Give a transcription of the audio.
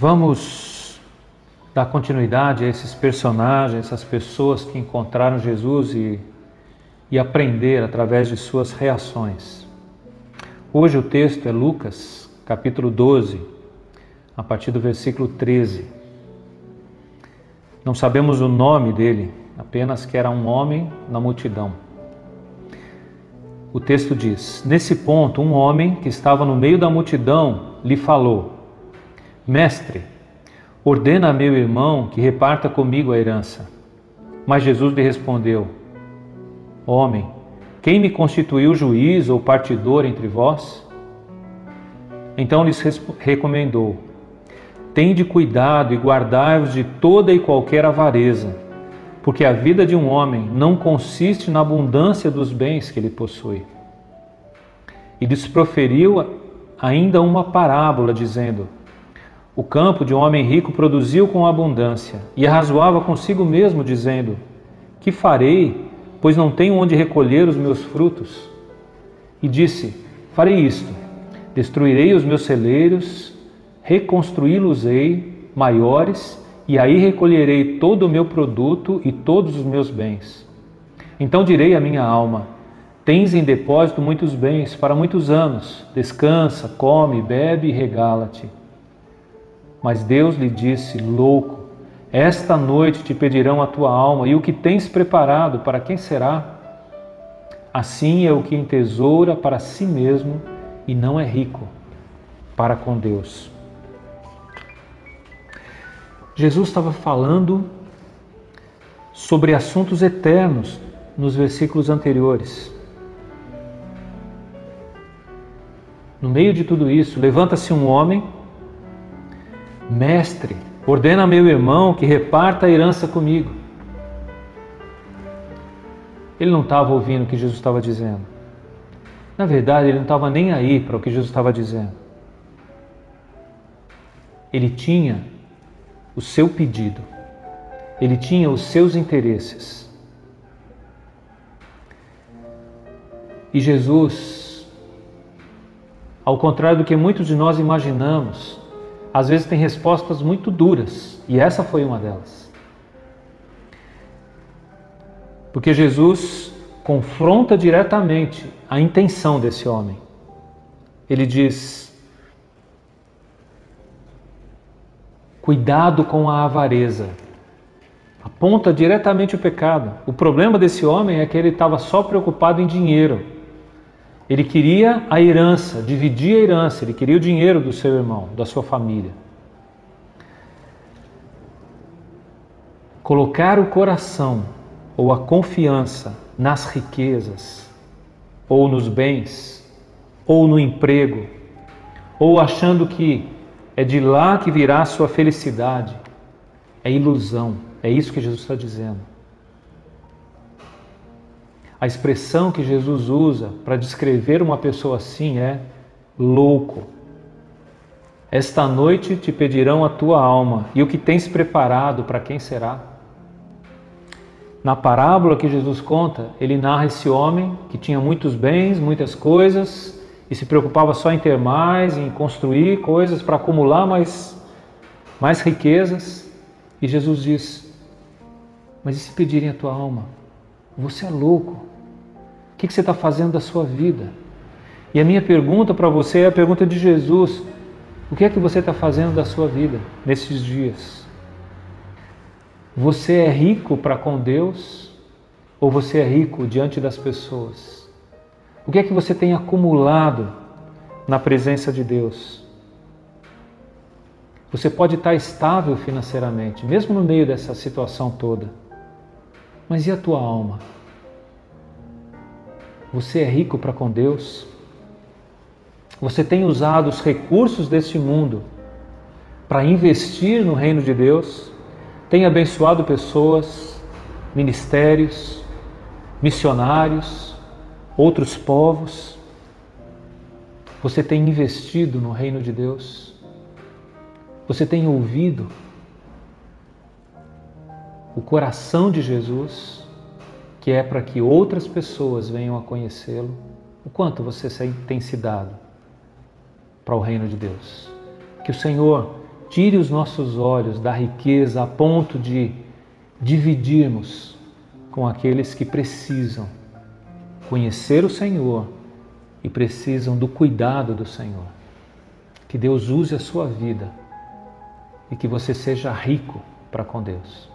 Vamos dar continuidade a esses personagens, essas pessoas que encontraram Jesus e, e aprender através de suas reações. Hoje o texto é Lucas, capítulo 12, a partir do versículo 13. Não sabemos o nome dele, apenas que era um homem na multidão. O texto diz: Nesse ponto, um homem que estava no meio da multidão lhe falou: Mestre, ordena a meu irmão que reparta comigo a herança. Mas Jesus lhe respondeu: Homem, quem me constituiu juiz ou partidor entre vós? Então lhes recomendou: Tende cuidado e guardai-vos de toda e qualquer avareza porque a vida de um homem não consiste na abundância dos bens que ele possui. E lhes proferiu ainda uma parábola, dizendo: O campo de um homem rico produziu com abundância, e arrazoava consigo mesmo, dizendo: Que farei, pois não tenho onde recolher os meus frutos? E disse: Farei isto: destruirei os meus celeiros, reconstruí-los-ei maiores e aí recolherei todo o meu produto e todos os meus bens. Então direi à minha alma: Tens em depósito muitos bens para muitos anos, descansa, come, bebe e regala-te. Mas Deus lhe disse: Louco, esta noite te pedirão a tua alma, e o que tens preparado, para quem será? Assim é o que entesoura para si mesmo e não é rico para com Deus. Jesus estava falando sobre assuntos eternos nos versículos anteriores. No meio de tudo isso, levanta-se um homem, mestre, ordena a meu irmão que reparta a herança comigo. Ele não estava ouvindo o que Jesus estava dizendo. Na verdade, ele não estava nem aí para o que Jesus estava dizendo. Ele tinha o seu pedido, ele tinha os seus interesses. E Jesus, ao contrário do que muitos de nós imaginamos, às vezes tem respostas muito duras, e essa foi uma delas. Porque Jesus confronta diretamente a intenção desse homem. Ele diz: Cuidado com a avareza. Aponta diretamente o pecado. O problema desse homem é que ele estava só preocupado em dinheiro. Ele queria a herança, dividir a herança, ele queria o dinheiro do seu irmão, da sua família. Colocar o coração ou a confiança nas riquezas, ou nos bens, ou no emprego, ou achando que é de lá que virá a sua felicidade. É ilusão. É isso que Jesus está dizendo. A expressão que Jesus usa para descrever uma pessoa assim é louco. Esta noite te pedirão a tua alma, e o que tens preparado para quem será? Na parábola que Jesus conta, ele narra esse homem que tinha muitos bens, muitas coisas, e se preocupava só em ter mais, em construir coisas para acumular mais, mais riquezas. E Jesus diz: Mas e se pedirem a tua alma? Você é louco. O que você está fazendo da sua vida? E a minha pergunta para você é a pergunta de Jesus: O que é que você está fazendo da sua vida nesses dias? Você é rico para com Deus ou você é rico diante das pessoas? O que é que você tem acumulado na presença de Deus? Você pode estar estável financeiramente, mesmo no meio dessa situação toda. Mas e a tua alma? Você é rico para com Deus? Você tem usado os recursos deste mundo para investir no reino de Deus? Tem abençoado pessoas, ministérios, missionários? outros povos. Você tem investido no reino de Deus? Você tem ouvido o coração de Jesus, que é para que outras pessoas venham a conhecê-lo? O quanto você tem se dado para o reino de Deus? Que o Senhor tire os nossos olhos da riqueza a ponto de dividirmos com aqueles que precisam conhecer o Senhor e precisam do cuidado do Senhor. Que Deus use a sua vida e que você seja rico para com Deus.